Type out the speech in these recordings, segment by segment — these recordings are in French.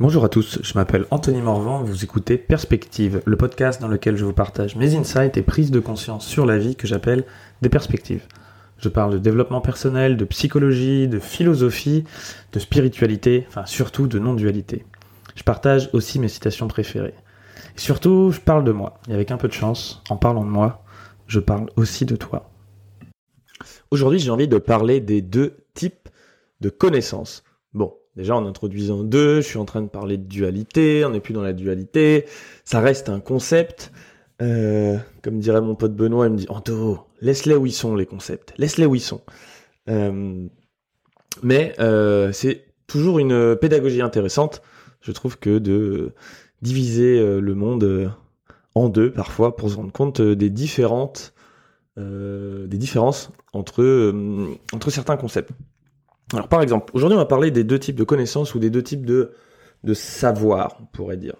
Bonjour à tous, je m'appelle Anthony Morvan, vous écoutez Perspective, le podcast dans lequel je vous partage mes insights et prises de conscience sur la vie que j'appelle des perspectives. Je parle de développement personnel, de psychologie, de philosophie, de spiritualité, enfin surtout de non-dualité. Je partage aussi mes citations préférées. Et surtout, je parle de moi. Et avec un peu de chance, en parlant de moi, je parle aussi de toi. Aujourd'hui, j'ai envie de parler des deux types de connaissances. Bon, Déjà, en introduisant deux, je suis en train de parler de dualité, on n'est plus dans la dualité, ça reste un concept. Euh, comme dirait mon pote Benoît, il me dit Anto, laisse-les où ils sont les concepts, laisse-les où ils sont. Euh, mais euh, c'est toujours une pédagogie intéressante, je trouve, que de diviser le monde en deux parfois pour se rendre compte des différences entre certains concepts. Alors par exemple, aujourd'hui on va parler des deux types de connaissances ou des deux types de, de savoir, on pourrait dire.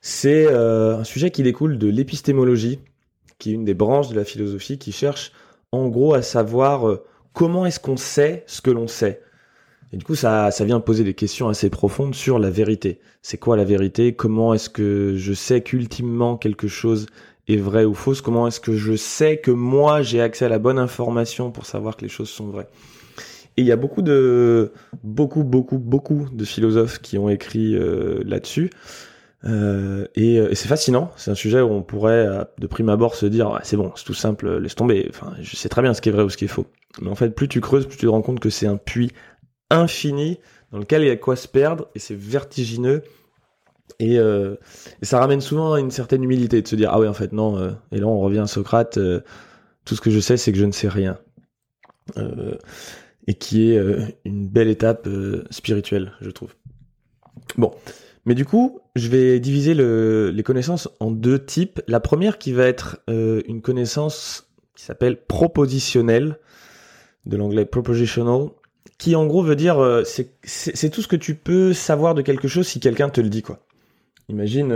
C'est euh, un sujet qui découle de l'épistémologie, qui est une des branches de la philosophie qui cherche en gros à savoir euh, comment est-ce qu'on sait ce que l'on sait. Et du coup, ça, ça vient poser des questions assez profondes sur la vérité. C'est quoi la vérité? Comment est-ce que je sais qu'ultimement quelque chose est vrai ou fausse? Comment est-ce que je sais que moi j'ai accès à la bonne information pour savoir que les choses sont vraies? Et il y a beaucoup de, beaucoup, beaucoup, beaucoup de philosophes qui ont écrit euh, là-dessus. Euh, et, et c'est fascinant. C'est un sujet où on pourrait, de prime abord, se dire, c'est bon, c'est tout simple, laisse tomber. Enfin, je sais très bien ce qui est vrai ou ce qui est faux. Mais en fait, plus tu creuses, plus tu te rends compte que c'est un puits infini dans lequel il y a quoi se perdre et c'est vertigineux. Et, euh, ça ramène souvent à une certaine humilité de se dire, ah ouais, en fait, non. Euh, et là, on revient à Socrate. Euh, tout ce que je sais, c'est que je ne sais rien. Et qui est euh, une belle étape euh, spirituelle, je trouve. Bon, mais du coup, je vais diviser le, les connaissances en deux types. La première qui va être euh, une connaissance qui s'appelle propositionnelle, de l'anglais propositional, qui en gros veut dire c'est tout ce que tu peux savoir de quelque chose si quelqu'un te le dit quoi. Imagine,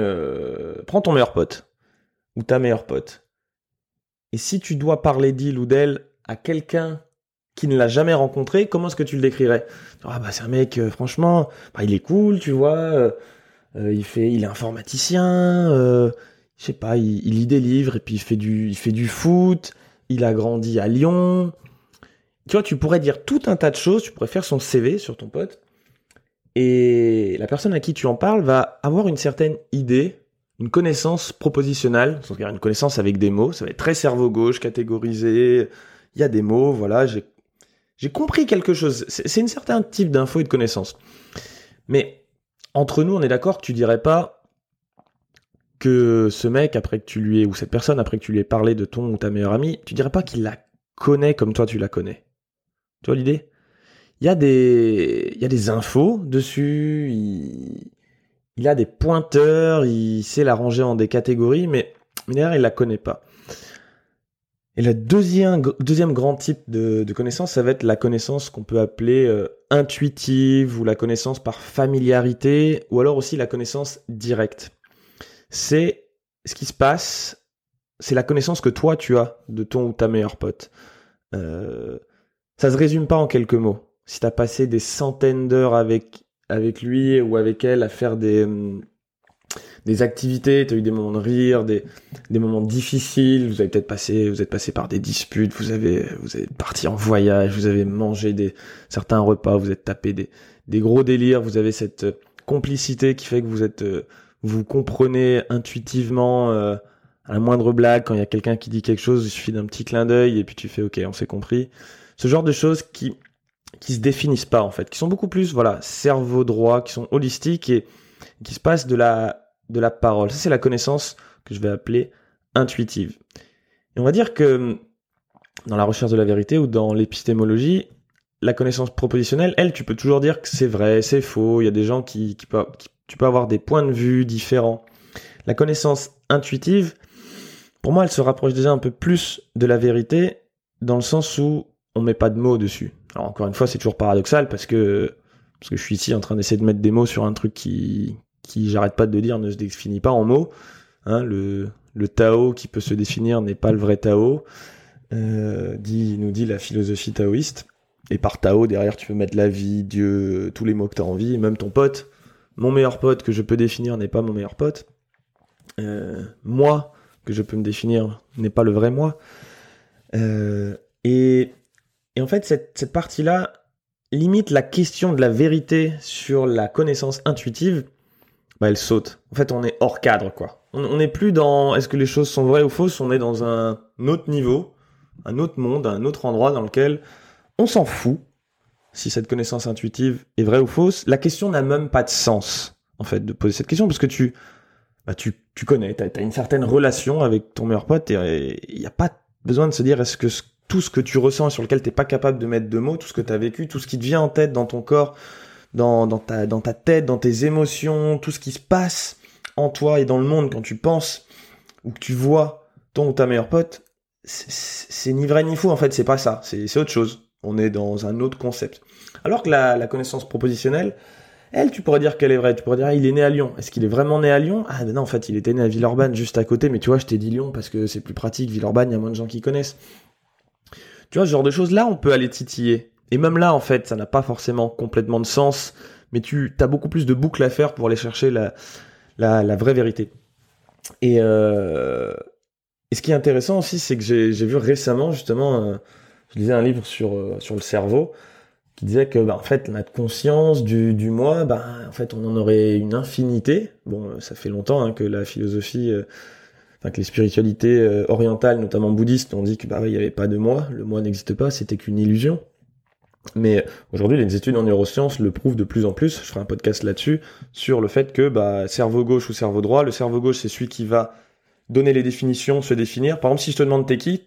prends ton meilleur pote ou ta meilleure pote. Et si tu dois parler d'il ou d'elle à quelqu'un qui ne l'a jamais rencontré, comment est-ce que tu le décrirais? Ah bah c'est un mec, euh, franchement, bah, il est cool, tu vois. Euh, euh, il fait, il est informaticien. je sais pas, il, lit des livres et puis il fait du, il fait du foot. Il a grandi à Lyon. Tu vois, tu pourrais dire tout un tas de choses. Tu pourrais faire son CV sur ton pote. Et la personne à qui tu en parles va avoir une certaine idée, une connaissance propositionnelle, c'est-à-dire une connaissance avec des mots. Ça va être très cerveau gauche, catégorisé. Il y a des mots, voilà. J'ai j'ai compris quelque chose. C'est un certain type d'info et de connaissances. Mais entre nous, on est d'accord que tu dirais pas que ce mec, après que tu lui aies, ou cette personne, après que tu lui aies parlé de ton ou ta meilleure amie, tu dirais pas qu'il la connaît comme toi tu la connais. Tu vois l'idée? Il y a des, infos dessus, il, il a des pointeurs, il sait la ranger en des catégories, mais, mais derrière, il la connaît pas. Et le deuxième, deuxième grand type de, de, connaissance, ça va être la connaissance qu'on peut appeler euh, intuitive ou la connaissance par familiarité ou alors aussi la connaissance directe. C'est ce qui se passe, c'est la connaissance que toi tu as de ton ou ta meilleure pote. Euh, ça se résume pas en quelques mots. Si tu as passé des centaines d'heures avec, avec lui ou avec elle à faire des, hum, des activités, tu as eu des moments de rire, des, des moments difficiles, vous avez peut-être passé, vous êtes passé par des disputes, vous avez, vous êtes parti en voyage, vous avez mangé des, certains repas, vous êtes tapé des, des gros délires, vous avez cette euh, complicité qui fait que vous êtes, euh, vous comprenez intuitivement, euh, à la moindre blague, quand il y a quelqu'un qui dit quelque chose, il suffit d'un petit clin d'œil et puis tu fais ok, on s'est compris. Ce genre de choses qui, qui se définissent pas en fait, qui sont beaucoup plus voilà cerveau droit, qui sont holistiques et qui se passent de la de la parole. Ça, c'est la connaissance que je vais appeler intuitive. Et on va dire que dans la recherche de la vérité ou dans l'épistémologie, la connaissance propositionnelle, elle, tu peux toujours dire que c'est vrai, c'est faux. Il y a des gens qui, peuvent, tu peux avoir des points de vue différents. La connaissance intuitive, pour moi, elle se rapproche déjà un peu plus de la vérité dans le sens où on met pas de mots dessus. Alors encore une fois, c'est toujours paradoxal parce que je suis ici en train d'essayer de mettre des mots sur un truc qui qui, j'arrête pas de le dire, ne se définit pas en mots. Hein, le, Tao qui peut se définir n'est pas le vrai Tao, euh, nous dit la philosophie taoïste. Et par Tao, derrière, tu peux mettre la vie, Dieu, tous les mots que tu as envie, même ton pote. mon meilleur pote que je peux définir n'est pas mon meilleur pote. Euh, moi que je peux me définir n'est pas le vrai moi. Euh, et, en fait, cette, cette partie-là limite la question de la vérité sur la connaissance intuitive, bah, elle saute. En fait, on est hors cadre, quoi. On n'est plus dans est-ce que les choses sont vraies ou fausses, on est dans un autre niveau, un autre monde, un autre endroit dans lequel on s'en fout si cette connaissance intuitive est vraie ou fausse. La question n'a même pas de sens, en fait, de poser cette question, parce que tu, bah, tu, tu connais, tu as, une certaine relation avec ton meilleur pote, et il n'y a pas besoin de se dire est-ce que tout ce que tu ressens sur lequel t'es pas capable de mettre de mots, tout ce que tu as vécu, tout ce qui te vient en tête dans ton corps, dans, ta, tête, dans tes émotions, tout ce qui se passe en toi et dans le monde quand tu penses ou que tu vois ton ou ta meilleure pote, c'est ni vrai ni faux en fait, c'est pas ça, c'est autre chose. On est dans un autre concept. Alors que la, connaissance propositionnelle, elle, tu pourrais dire qu'elle est vraie. Tu pourrais dire, ah, il est né à Lyon. Est-ce qu'il est vraiment né à Lyon? Ah, ben non, en fait, il était né à Villeurbanne, juste à côté. Mais tu vois, je t'ai dit Lyon parce que c'est plus pratique. Villeurbanne, il y a moins de gens qui connaissent. Tu vois, ce genre de choses, là, on peut aller titiller. Et même là, en fait, ça n'a pas forcément complètement de sens. Mais tu as beaucoup plus de boucles à faire pour aller chercher la, vraie vérité. Et, euh, et ce qui est intéressant aussi, c'est que j'ai vu récemment, justement, euh, je lisais un livre sur, euh, sur le cerveau qui disait que bah, en fait notre conscience du, moi, bah, en fait on en aurait une infinité. Bon, ça fait longtemps hein, que la philosophie, enfin que les spiritualités orientales, notamment bouddhistes, ont dit que bah il n'y avait pas de moi, le moi n'existe pas, c'était qu'une illusion. Mais aujourd'hui, les études en neurosciences le prouvent de plus en plus. Je ferai un podcast là-dessus sur le fait que bah, cerveau gauche ou cerveau droit, le cerveau gauche c'est celui qui va donner les définitions, se définir. Par exemple, si je te demande t'es qui,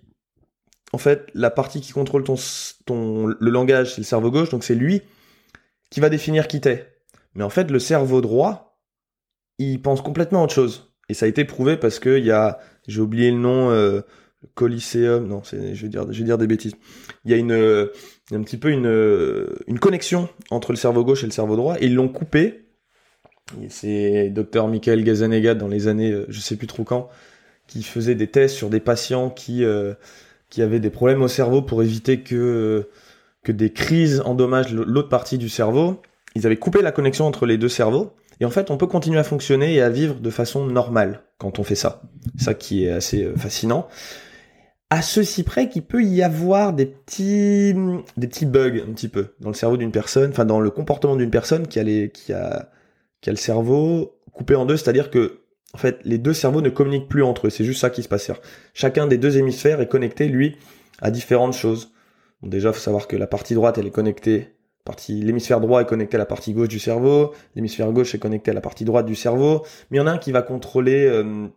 en fait, la partie qui contrôle ton, le langage, c'est le cerveau gauche, donc c'est lui qui va définir qui t'es. Mais en fait, le cerveau droit, il pense complètement autre chose. Et ça a été prouvé parce que il y a, j'ai oublié le nom, euh, Coliseum, non, je vais dire, je des bêtises. Il y a une, un petit peu une, une connexion entre le cerveau gauche et le cerveau droit, et ils l'ont coupé. C'est Dr Michael Gazzanega dans les années, euh, je sais plus trop quand, qui faisait des tests sur des patients qui euh, qui avaient des problèmes au cerveau pour éviter que, que des crises endommagent l'autre partie du cerveau. Ils avaient coupé la connexion entre les deux cerveaux. Et en fait, on peut continuer à fonctionner et à vivre de façon normale quand on fait ça. Ça qui est assez euh, fascinant. À ceci près qu'il peut y avoir des petits, des petits bugs un petit peu dans le cerveau d'une personne, enfin dans le comportement d'une personne qui a, les, qui a, qui a le cerveau coupé en deux, c'est-à-dire que en fait, les deux cerveaux ne communiquent plus entre eux. C'est juste ça qui se passe. Chacun des deux hémisphères est connecté, lui, à différentes choses. Bon, déjà, faut savoir que la partie droite, elle est connectée. Partie, l'hémisphère droit est connecté à la partie gauche du cerveau. L'hémisphère gauche est connecté à la partie droite du cerveau. Mais il y en a un qui va contrôler euh,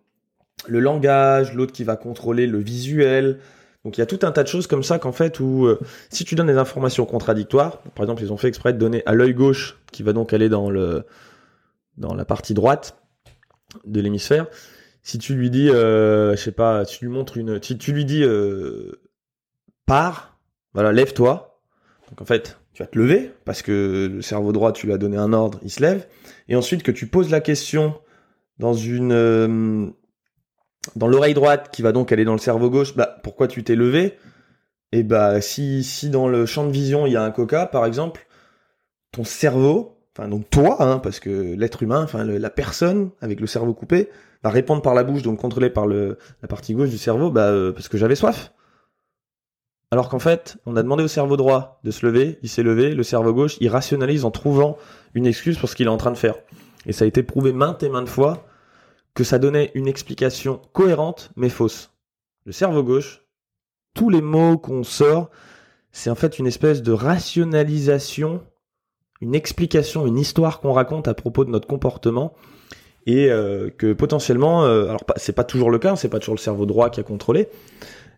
le langage, l'autre qui va contrôler le visuel. Donc il y a tout un tas de choses comme ça qu'en fait où euh, si tu donnes des informations contradictoires, par exemple ils ont fait exprès de donner à l'œil gauche qui va donc aller dans le dans la partie droite, de l'hémisphère. Si tu lui dis, euh, je sais pas, tu lui montres une, si tu lui dis, euh, pars, voilà, lève-toi. Donc en fait, tu vas te lever parce que le cerveau droit, tu lui as donné un ordre, il se lève. Et ensuite que tu poses la question dans une, euh, dans l'oreille droite qui va donc aller dans le cerveau gauche, bah pourquoi tu t'es levé? Et bah si si dans le champ de vision il y a un coca par exemple, ton cerveau enfin donc toi, hein, parce que l'être humain, enfin la personne avec le cerveau coupé, va répondre par la bouche, donc contrôlé par le, la partie gauche du cerveau, bah euh, parce que j'avais soif. Alors qu'en fait, on a demandé au cerveau droit de se lever, il s'est levé, le cerveau gauche, il rationalise en trouvant une excuse pour ce qu'il est en train de faire. Et ça a été prouvé maintes et maintes fois que ça donnait une explication cohérente mais fausse. Le cerveau gauche, tous les mots qu'on sort, c'est en fait une espèce de rationalisation une explication, une histoire qu'on raconte à propos de notre comportement et euh, que potentiellement, euh, alors c'est pas toujours le cas, c'est pas toujours le cerveau droit qui a contrôlé.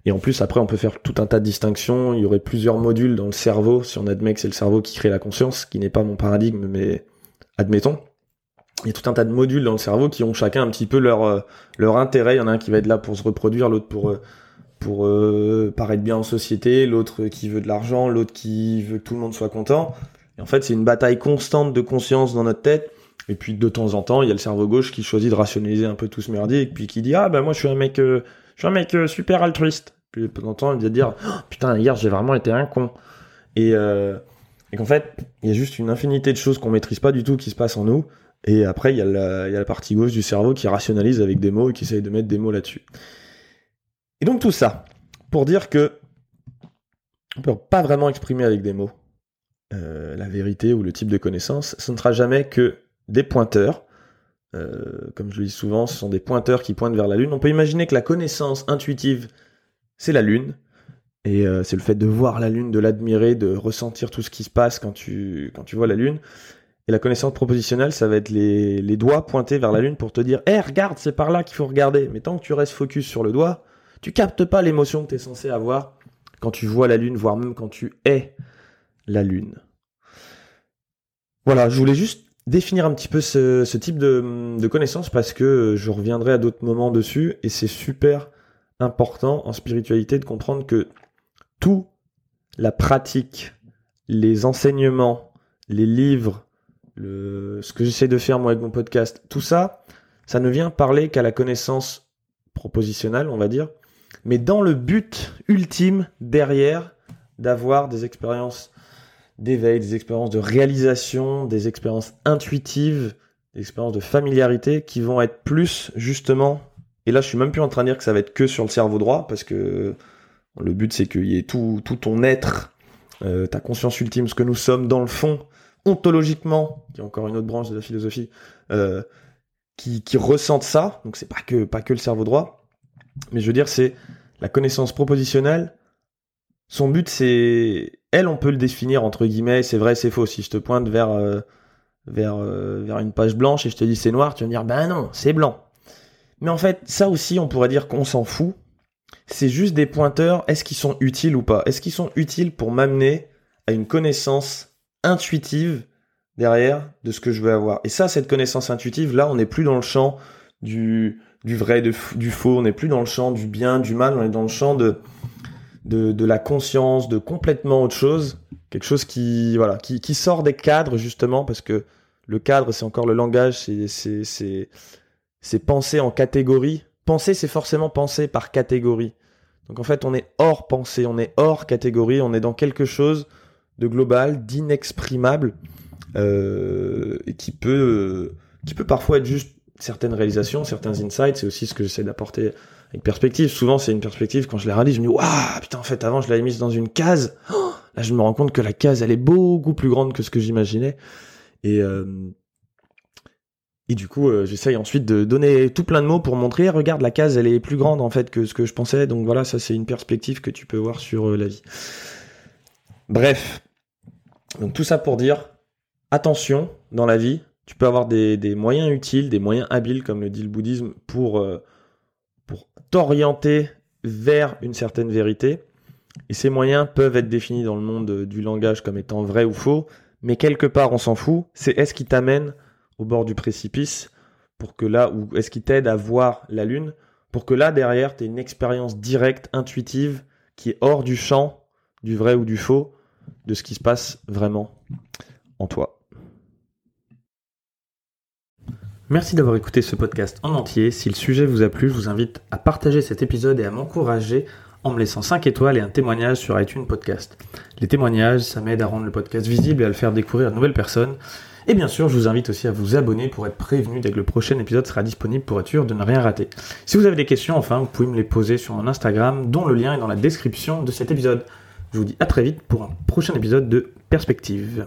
Et en plus, après, on peut faire tout un tas de distinctions. Il y aurait plusieurs modules dans le cerveau, si on admet que c'est le cerveau qui crée la conscience, qui n'est pas mon paradigme, mais admettons. Il y a tout un tas de modules dans le cerveau qui ont chacun un petit peu leur euh, leur intérêt. Il y en a un qui va être là pour se reproduire, l'autre pour pour paraître bien en société, l'autre qui veut de l'argent, l'autre qui veut que tout le monde soit content en fait, c'est une bataille constante de conscience dans notre tête. Et puis de temps en temps, il y a le cerveau gauche qui choisit de rationaliser un peu tout ce merdier et puis qui dit ah ben moi je suis un mec, euh, je suis un mec euh, super altruiste. Puis de temps en temps, il va dire oh, putain hier j'ai vraiment été un con. Et, euh, et qu'en fait, il y a juste une infinité de choses qu'on maîtrise pas du tout qui se passent en nous. Et après, il y, a la, partie gauche du cerveau qui rationalise avec des mots et qui essaye de mettre des mots là-dessus. Et donc tout ça, pour dire que on peut pas vraiment exprimer avec des mots euh, la vérité ou le type de connaissance. Ce ne sera jamais que des pointeurs. Euh, comme je le dis souvent, ce sont des pointeurs qui pointent vers la Lune. On peut imaginer que la connaissance intuitive, c'est la Lune. Et euh, c'est le fait de voir la Lune, de l'admirer, de ressentir tout ce qui se passe quand tu, quand tu vois la Lune. Et la connaissance propositionnelle, ça va être les, doigts pointés vers la Lune pour te dire, hé, hey, regarde, c'est par là qu'il faut regarder. Mais tant que tu restes focus sur le doigt, tu captes pas l'émotion que tu es censé avoir quand tu vois la Lune, voire même quand tu es la Lune. Voilà, je voulais juste définir un petit peu ce, type de, de connaissance parce que je reviendrai à d'autres moments dessus et c'est super important en spiritualité de comprendre que tout la pratique, les enseignements, les livres, ce que j'essaie de faire moi avec mon podcast, tout ça, ça ne vient parler qu'à la connaissance propositionnelle, on va dire, mais dans le but ultime derrière d'avoir des expériences d'éveil, des expériences de réalisation, des expériences intuitives, des expériences de familiarité qui vont être plus justement, et là je suis même plus en train de dire que ça va être que sur le cerveau droit, parce que le but c'est qu'il y ait tout, tout ton être, euh, ta conscience ultime, ce que nous sommes dans le fond, ontologiquement, qui est encore une autre branche de la philosophie, euh, qui, qui ressentent ça, donc c'est pas que, pas que le cerveau droit, mais je veux dire c'est la connaissance propositionnelle, son but c'est elle on peut le définir entre guillemets c'est vrai c'est faux. Si je te pointe vers euh, vers euh, vers une page blanche et je te dis c'est noir tu vas me dire ben non c'est blanc. Mais en fait ça aussi on pourrait dire qu'on s'en fout. C'est juste des pointeurs est-ce qu'ils sont utiles ou pas? Est-ce qu'ils sont utiles pour m'amener à une connaissance intuitive derrière de ce que je veux avoir et ça cette connaissance intuitive là on n'est plus dans le champ du du vrai du faux on n'est plus dans le champ du bien du mal on est dans le champ de de, de la conscience, de complètement autre chose, quelque chose qui voilà, qui, qui sort des cadres justement parce que le cadre c'est encore le langage, c'est penser en catégorie. Penser c'est forcément penser par catégorie. Donc en fait on est hors pensée, on est hors catégorie, on est dans quelque chose de global, d'inexprimable euh, et qui peut qui peut parfois être juste certaines réalisations, certains insights. C'est aussi ce que j'essaie d'apporter avec perspective. Souvent, c'est une perspective, quand je les réalise, je me dis, waouh, putain, en fait, avant, je l'avais mise dans une case. Oh, là, je me rends compte que la case, elle est beaucoup plus grande que ce que j'imaginais. Et, euh, du coup, euh, j'essaye ensuite de donner tout plein de mots pour montrer, regarde, la case, elle est plus grande, en fait, que ce que je pensais. Donc voilà, ça, c'est une perspective que tu peux voir sur euh, la vie. Bref. Donc tout ça pour dire, attention dans la vie, tu peux avoir des, moyens utiles, des moyens habiles, comme le dit le bouddhisme, pour, pour t'orienter vers une certaine vérité. Et ces moyens peuvent être définis dans le monde du langage comme étant vrai ou faux, mais quelque part on s'en fout, c'est est-ce qui t'amène au bord du précipice pour que là, ou est-ce qui t'aide à voir la lune, pour que là derrière tu aies une expérience directe, intuitive, qui est hors du champ du vrai ou du faux, de ce qui se passe vraiment en toi. Merci d'avoir écouté ce podcast en entier. Si le sujet vous a plu, je vous invite à partager cet épisode et à m'encourager en me laissant 5 étoiles et un témoignage sur iTunes Podcast. Les témoignages, ça m'aide à rendre le podcast visible et à le faire découvrir à de nouvelles personnes. Et bien sûr, je vous invite aussi à vous abonner pour être prévenu dès que le prochain épisode sera disponible pour être sûr de ne rien rater. Si vous avez des questions, enfin, vous pouvez me les poser sur mon Instagram, dont le lien est dans la description de cet épisode. Je vous dis à très vite pour un prochain épisode de Perspective.